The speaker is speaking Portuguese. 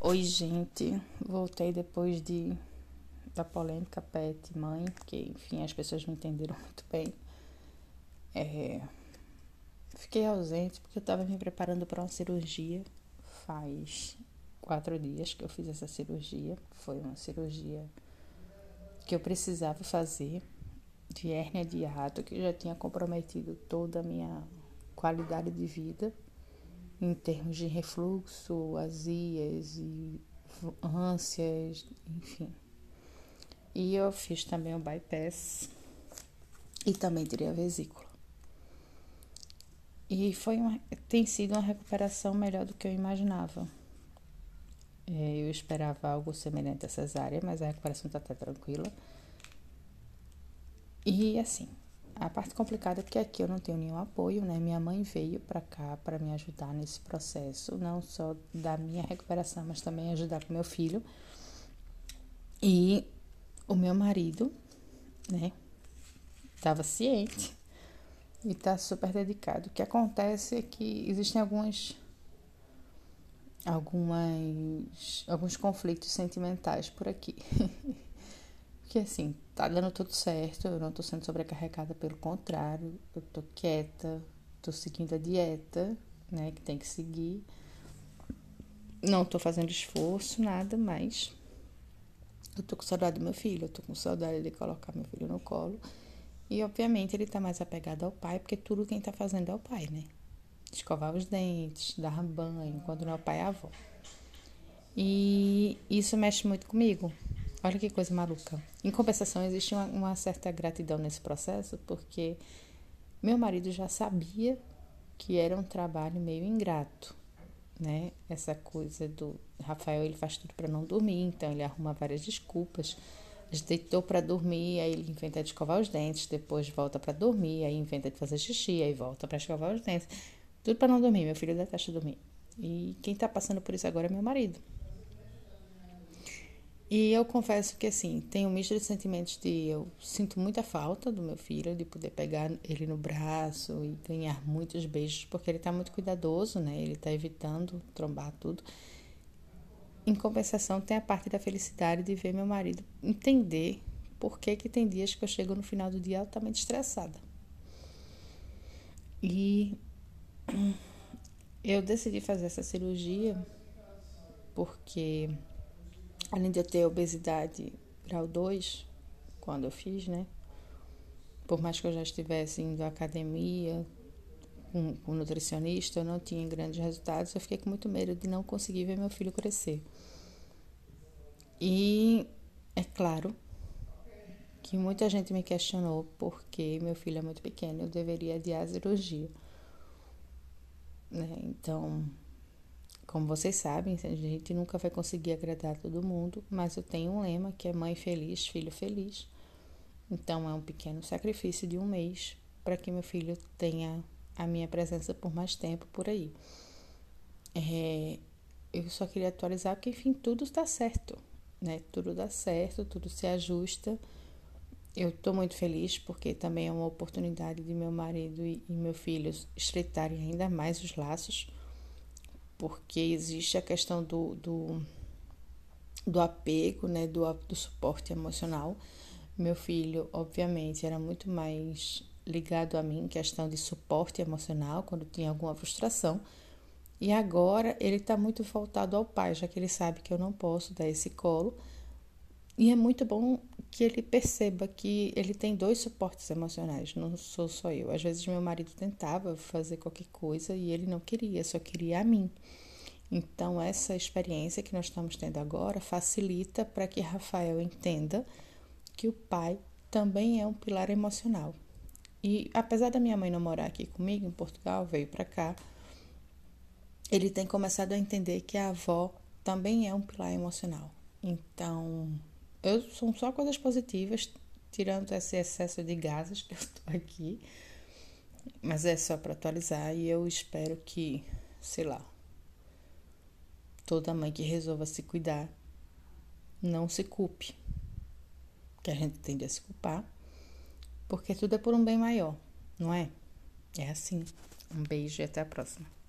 Oi, gente. Voltei depois de da polêmica pet mãe, que enfim as pessoas não entenderam muito bem. É, fiquei ausente porque eu estava me preparando para uma cirurgia. Faz quatro dias que eu fiz essa cirurgia. Foi uma cirurgia que eu precisava fazer de hérnia de hiato, que já tinha comprometido toda a minha qualidade de vida em termos de refluxo, azias e ânsias, enfim. E eu fiz também o bypass e também tirei a vesícula. E foi uma, tem sido uma recuperação melhor do que eu imaginava. É, eu esperava algo semelhante à cesárea, mas a recuperação está até tranquila. E assim, a parte complicada é que aqui eu não tenho nenhum apoio, né? Minha mãe veio para cá para me ajudar nesse processo, não só da minha recuperação, mas também ajudar com meu filho. E o meu marido, né, estava ciente e está super dedicado. O que acontece é que existem algumas algumas alguns conflitos sentimentais por aqui. que assim, tá dando tudo certo, eu não tô sendo sobrecarregada, pelo contrário, eu tô quieta, tô seguindo a dieta, né, que tem que seguir. Não tô fazendo esforço, nada, mas eu tô com saudade do meu filho, eu tô com saudade de colocar meu filho no colo. E obviamente ele tá mais apegado ao pai, porque tudo quem tá fazendo é o pai, né? Escovar os dentes, dar banho, quando não é o pai é a avó. E isso mexe muito comigo, Olha que coisa maluca. Em compensação, existe uma, uma, certa gratidão nesse processo, porque meu marido já sabia que era um trabalho meio ingrato, né? Essa coisa do Rafael, ele faz tudo para não dormir, então ele arruma várias desculpas. Deitou para dormir, aí ele inventa de escovar os dentes, depois volta para dormir, aí inventa de fazer xixi, aí volta para escovar os dentes. Tudo para não dormir. Meu filho detesta dormir. E quem tá passando por isso agora é meu marido. E eu confesso que, assim, tenho um misto de sentimentos de eu sinto muita falta do meu filho, de poder pegar ele no braço e ganhar muitos beijos, porque ele tá muito cuidadoso, né? Ele tá evitando trombar tudo. Em compensação, tem a parte da felicidade de ver meu marido entender por que, que tem dias que eu chego no final do dia altamente estressada. E eu decidi fazer essa cirurgia porque Além de eu ter obesidade grau 2, quando eu fiz, né? Por mais que eu já estivesse indo à academia, com, nutricionista, eu não tinha grandes resultados. Eu fiquei com muito medo de não conseguir ver meu filho crescer. E é claro que muita gente me questionou porque meu filho é muito pequeno, eu deveria adiar a cirurgia. Né? Então, como vocês sabem, a gente nunca vai conseguir agradar todo mundo, mas eu tenho um lema que é mãe feliz, filho feliz. Então é um pequeno sacrifício de um mês para que meu filho tenha a minha presença por mais tempo por aí. É, eu só queria atualizar porque, enfim, tudo está certo, né? Tudo dá certo, tudo se ajusta. Eu estou muito feliz porque também é uma oportunidade de meu marido e, e meu filho estreitarem ainda mais os laços porque existe a questão do, do, do apego, né, do, do suporte emocional. Meu filho, obviamente, era muito mais ligado a mim, questão de suporte emocional, quando tinha alguma frustração. E agora ele está muito voltado ao pai, já que ele sabe que eu não posso dar esse colo. E é muito bom que ele perceba que ele tem dois suportes emocionais, não sou só eu. Às vezes meu marido tentava fazer qualquer coisa e ele não queria, só queria a mim. Então essa experiência que nós estamos tendo agora facilita para que Rafael entenda que o pai também é um pilar emocional. E apesar da minha mãe não morar aqui comigo em Portugal, veio para cá, ele tem começado a entender que a avó também é um pilar emocional. Então, eu são só coisas positivas, tirando esse excesso de gases que eu estou aqui. Mas é só para atualizar e eu espero que, sei lá, toda mãe que resolva se cuidar não se culpe. Que a gente tende a se culpar, porque tudo é por um bem maior, não é? É assim. Um beijo e até a próxima.